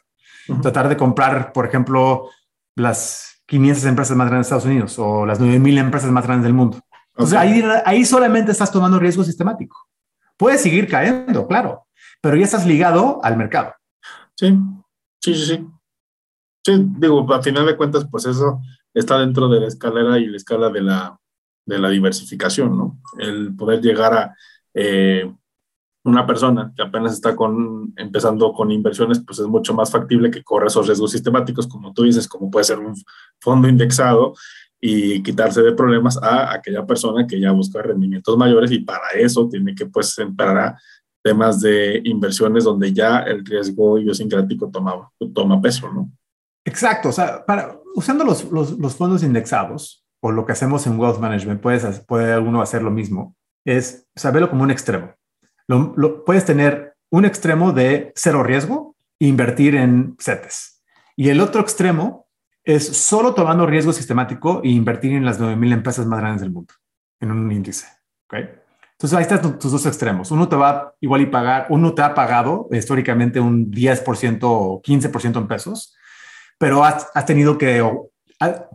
uh -huh. tratar de comprar, por ejemplo, las 500 empresas más grandes de Estados Unidos o las 9000 empresas más grandes del mundo. Entonces okay. ahí, ahí solamente estás tomando riesgo sistemático. Puedes seguir cayendo, claro, pero ya estás ligado al mercado. Sí, sí, sí, sí. Sí, digo, a final de cuentas, pues eso está dentro de la escalera y la escala de la, de la diversificación, ¿no? El poder llegar a eh, una persona que apenas está con, empezando con inversiones, pues es mucho más factible que corra esos riesgos sistemáticos, como tú dices, como puede ser un fondo indexado y quitarse de problemas a aquella persona que ya busca rendimientos mayores y para eso tiene que pues entrar a temas de inversiones donde ya el riesgo idiosincrático toma, toma peso, ¿no? Exacto, o sea, para, usando los, los, los fondos indexados o lo que hacemos en Wealth Management, puedes, puede uno hacer lo mismo, es saberlo como un extremo lo, lo, puedes tener un extremo de cero riesgo e invertir en CETES. Y el otro extremo es solo tomando riesgo sistemático e invertir en las 9000 empresas más grandes del mundo en un índice. ¿okay? Entonces ahí están tus dos extremos. Uno te va igual y pagar, uno te ha pagado históricamente un 10% o 15% en pesos, pero has, has tenido que,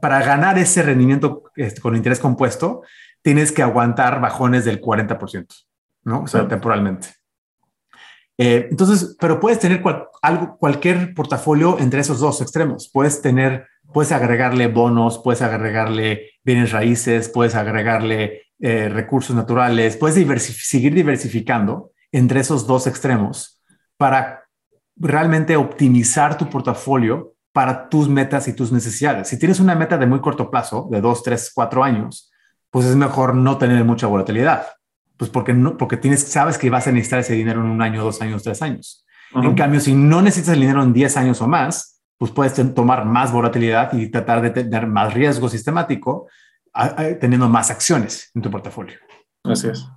para ganar ese rendimiento este, con interés compuesto, tienes que aguantar bajones del 40%. ¿No? O sea, temporalmente. Eh, entonces, pero puedes tener cual, algo, cualquier portafolio entre esos dos extremos. Puedes tener, puedes agregarle bonos, puedes agregarle bienes raíces, puedes agregarle eh, recursos naturales, puedes diversif seguir diversificando entre esos dos extremos para realmente optimizar tu portafolio para tus metas y tus necesidades. Si tienes una meta de muy corto plazo, de dos, tres, cuatro años, pues es mejor no tener mucha volatilidad pues porque, no, porque tienes, sabes que vas a necesitar ese dinero en un año, dos años, tres años. Uh -huh. En cambio, si no necesitas el dinero en 10 años o más, pues puedes tomar más volatilidad y tratar de tener más riesgo sistemático a, a, teniendo más acciones en tu portafolio. Así es.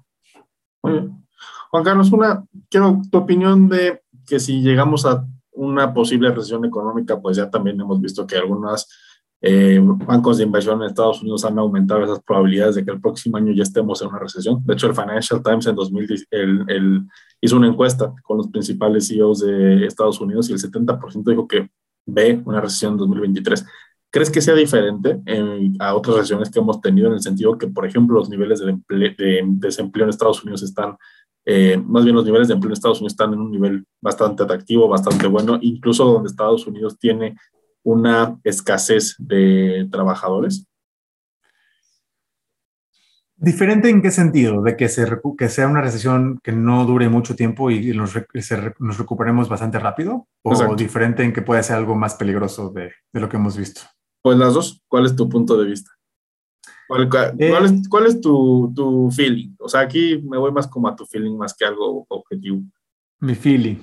Muy bien. Juan Carlos, una, quiero tu opinión de que si llegamos a una posible recesión económica, pues ya también hemos visto que algunos eh, bancos de inversión en Estados Unidos han aumentado esas probabilidades de que el próximo año ya estemos en una recesión. De hecho, el Financial Times en 2010 el, hizo una encuesta con los principales CEOs de Estados Unidos y el 70% dijo que ve una recesión en 2023. ¿Crees que sea diferente a otras recesiones que hemos tenido en el sentido que, por ejemplo, los niveles de, de desempleo en Estados Unidos están eh, más bien los niveles de empleo en Estados Unidos están en un nivel bastante atractivo, bastante bueno, incluso donde Estados Unidos tiene una escasez de trabajadores. ¿Diferente en qué sentido? ¿De que, se, que sea una recesión que no dure mucho tiempo y nos, nos recuperemos bastante rápido? ¿O diferente en que puede ser algo más peligroso de, de lo que hemos visto? Pues las dos. ¿Cuál es tu punto de vista? Eh, ¿Cuál, es, tu, tu, feeling? O sea, aquí me voy más como a tu feeling más que algo objetivo. Mi feeling.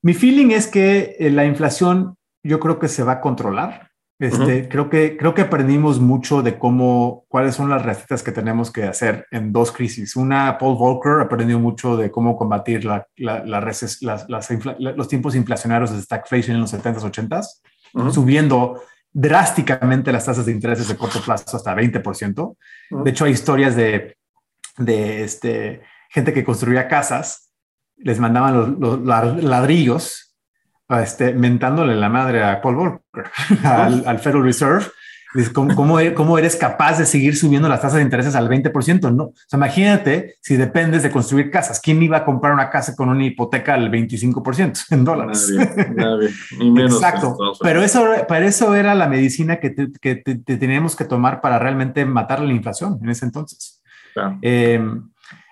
Mi feeling es que eh, la inflación yo creo que se va a controlar. Este, creo, que, creo que aprendimos mucho de cómo, cuáles son las recetas que tenemos que hacer en dos crisis. Una, Paul Volcker aprendió mucho de cómo combatir la, la, los tiempos inflacionarios de stagflation en los 70s, 80s, subiendo drásticamente las tasas de intereses de corto plazo hasta 20%. De hecho, hay historias de, de este, gente que construía casas, les mandaban los, ladrillos, este, mentándole la madre a Paul Volcker, al Federal Reserve, ¿Cómo, e-, ¿Cómo, eres capaz de seguir subiendo las tasas de intereses al 20%? No. O sea, imagínate si dependes de construir casas. ¿Quién iba a comprar una casa con una hipoteca al 25% en dólares? Nadie, menos Exacto. Pero eso, para eso era la medicina que, que teníamos que tomar para realmente matar la inflación en ese entonces. Em,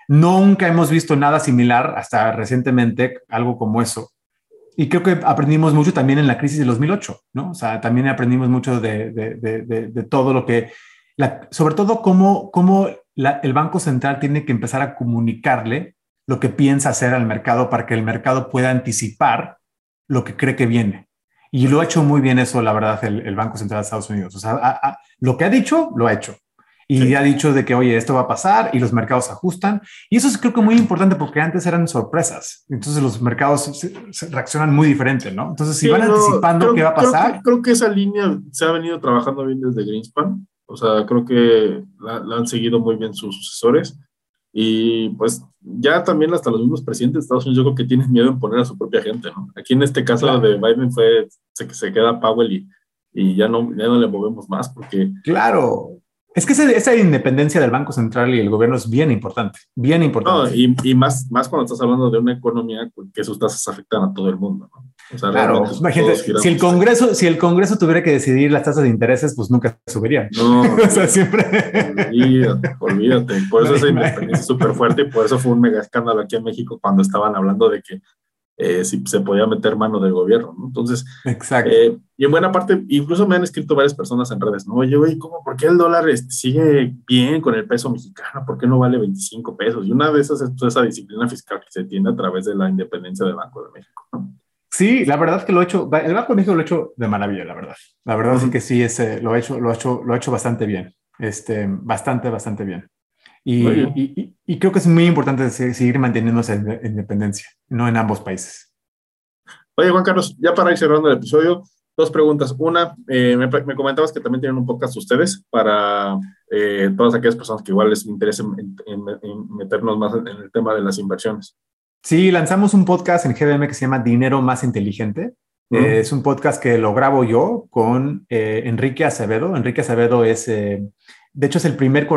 nunca hemos visto nada similar hasta recientemente, algo como eso y creo que aprendimos mucho también en la crisis de 2008, ¿no? O sea, también aprendimos mucho de, de, de, todo lo que, la, sobre todo cómo, cómo el Banco Central tiene que empezar a comunicarle lo que piensa hacer al mercado para que el mercado pueda anticipar lo que cree que viene. Y lo ha hecho muy bien eso, la verdad, el, Banco Central de Estados Unidos. O sea, lo que ha dicho, lo ha hecho y ha dicho de que, oye, esto va a pasar y los mercados ajustan. Y eso es creo que muy importante porque antes eran sorpresas. Entonces los mercados reaccionan muy diferente, ¿no? Entonces, si van anticipando qué va a pasar. Creo que, esa línea se ha venido trabajando bien desde Greenspan. O sea, creo que la, han seguido muy bien sus sucesores. Y pues ya también hasta los mismos presidentes de Estados Unidos yo creo que tienen miedo en poner a su propia gente, ¿no? Aquí en este caso de Biden fue, se, se queda Powell y, y ya, no, ya no le movemos más porque... Claro, es que esa, independencia del Banco Central y el gobierno es bien importante, bien importante. y, y, más, más cuando estás hablando de una economía que sus tasas afectan a todo el mundo. ¿no? O sea, claro, imagínate, si el, Congreso, si el Congreso tuviera que decidir las tasas de intereses, pues nunca subirían. No, o sea, siempre. Olvídate, olvídate. Por eso esa independencia es súper fuerte y por eso fue un mega escándalo aquí en México cuando estaban hablando de que eh, si se podía meter mano del gobierno, ¿no? Entonces, Exacto. Eh, y en buena parte, incluso me han escrito varias personas en redes, ¿no? Oye, güey, ¿cómo, ¿por qué el dólar este, sigue bien con el peso mexicano? ¿Por qué no vale 25 pesos? Y una de esas es esa disciplina fiscal que se tiene a través de la independencia del Banco de México, ¿no? Sí, la verdad es que lo he hecho, el Banco de México lo ha hecho de maravilla, la verdad. La verdad es que sí, ese, lo, ha hecho, lo, ha hecho, lo ha hecho bastante bien, este, bastante, bastante bien. Y, y, y, creo que es muy importante seguir manteniendo esa independencia, no en ambos países. Oye, Juan Carlos, ya para ir cerrando el episodio, dos preguntas. Una, eh, me, comentabas que también tienen un podcast ustedes para eh, todas aquellas personas que igual les interesen en, meternos más en, el tema de las inversiones. Sí, lanzamos un podcast en GBM que se llama Dinero Más Inteligente. Eh, es un podcast que lo grabo yo con Enrique Acevedo. Enrique Acevedo es, de hecho, es el primer,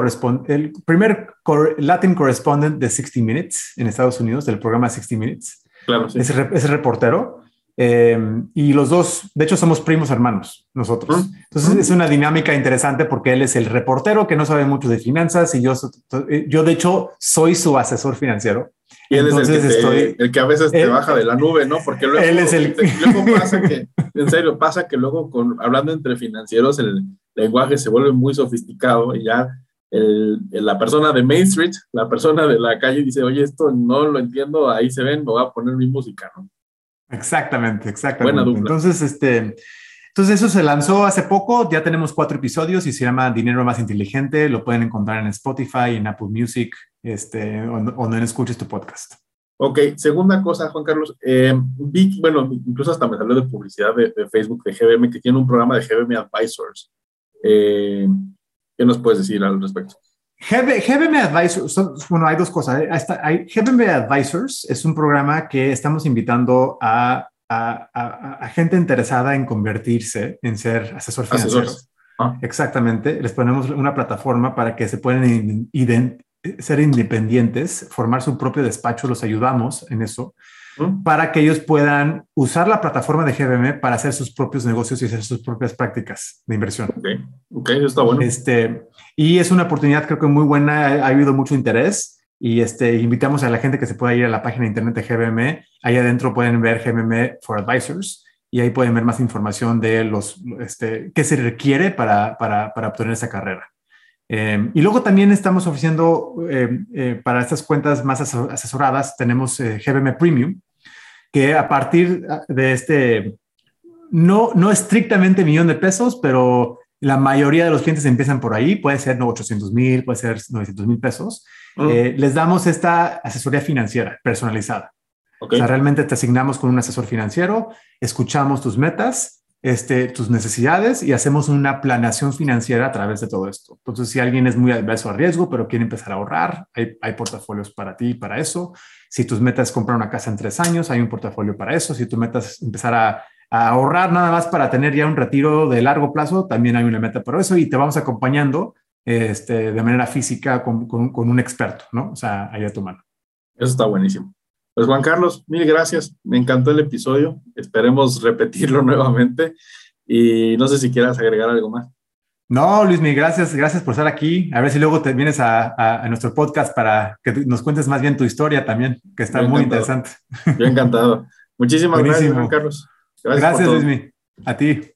el primer Latin correspondent de 60 Minutes en Estados Unidos, del programa 60 Minutes. Claro, sí. es reportero. Eh, y los dos, de hecho, somos primos hermanos, nosotros. Entonces es una dinámica interesante porque él es el reportero que no sabe mucho de finanzas y yo, eh, yo de hecho, soy su asesor financiero. Y él es el que, estoy, el que a veces te baja de la nube, ¿no? Porque luego, él es el... luego pasa que, en serio, pasa que luego con, hablando entre financieros, el lenguaje se vuelve muy sofisticado y ya el, la persona de Main Street, la persona de la calle dice, oye, esto no lo entiendo, ahí se ven, me voy a poner mi música, ¿no? Exactamente, exactamente. Entonces, este, entonces eso se lanzó hace poco, ya tenemos cuatro episodios y se llama Dinero Más Inteligente, lo pueden encontrar en Spotify, en Apple Music, este, o, no, en Escuches tu Podcast. Ok, segunda cosa, Juan Carlos. Eh, vi, bueno, incluso hasta me salió de publicidad de, Facebook de GBM que tiene un programa de GBM Advisors. Eh, ¿Qué nos puedes decir al respecto? GBM Advisors, bueno, hay dos cosas. Hay, GBM Advisors es un programa que estamos invitando a, a, gente interesada en convertirse en ser asesor financiero. Ah. Exactamente. Les ponemos una plataforma para que se puedan ser independientes, formar su propio despacho, los ayudamos en eso, mm. para que ellos puedan usar la plataforma de GBM para hacer sus propios negocios y hacer sus propias prácticas de inversión. Ok, okay está bueno. Este, y es una oportunidad creo que muy buena, ha, habido mucho interés y este, invitamos a la gente que se pueda ir a la página de internet de GBM. Ahí adentro pueden ver GBM for Advisors y ahí pueden ver más información de los, este, qué se requiere para, para, para obtener esa carrera. Eh, y luego también estamos ofreciendo eh, eh, para estas cuentas más asesoradas, tenemos GBM Premium, que a partir de este, no, no estrictamente millón de pesos, pero la mayoría de los clientes empiezan por ahí, puede ser no, 800 mil, puede ser 900 mil pesos. Mm. les damos esta asesoría financiera personalizada. O sea, realmente te asignamos con un asesor financiero, escuchamos tus metas, este, tus necesidades y hacemos una planeación financiera a través de todo esto. Entonces, si alguien es muy adverso a riesgo, pero quiere empezar a ahorrar, hay, hay portafolios para ti para eso. Si tus metas es comprar una casa en tres años, hay un portafolio para eso. Si tu meta es empezar a, ahorrar nada más para tener ya un retiro de largo plazo, también hay una meta para eso y te vamos acompañando este, de manera física con, con, con un experto, ¿no? O sea, ahí a tu mano. Eso está buenísimo. Pues Juan Carlos, mil gracias. Me encantó el episodio. Esperemos repetirlo nuevamente. Y no sé si quieras agregar algo más. No, Luis, mil gracias. Gracias por estar aquí. A ver si luego te vienes a, nuestro podcast para que nos cuentes más bien tu historia también, que está muy interesante. Bien encantado. Muchísimas gracias, Juan Carlos. Gracias, gracias Luis. A ti.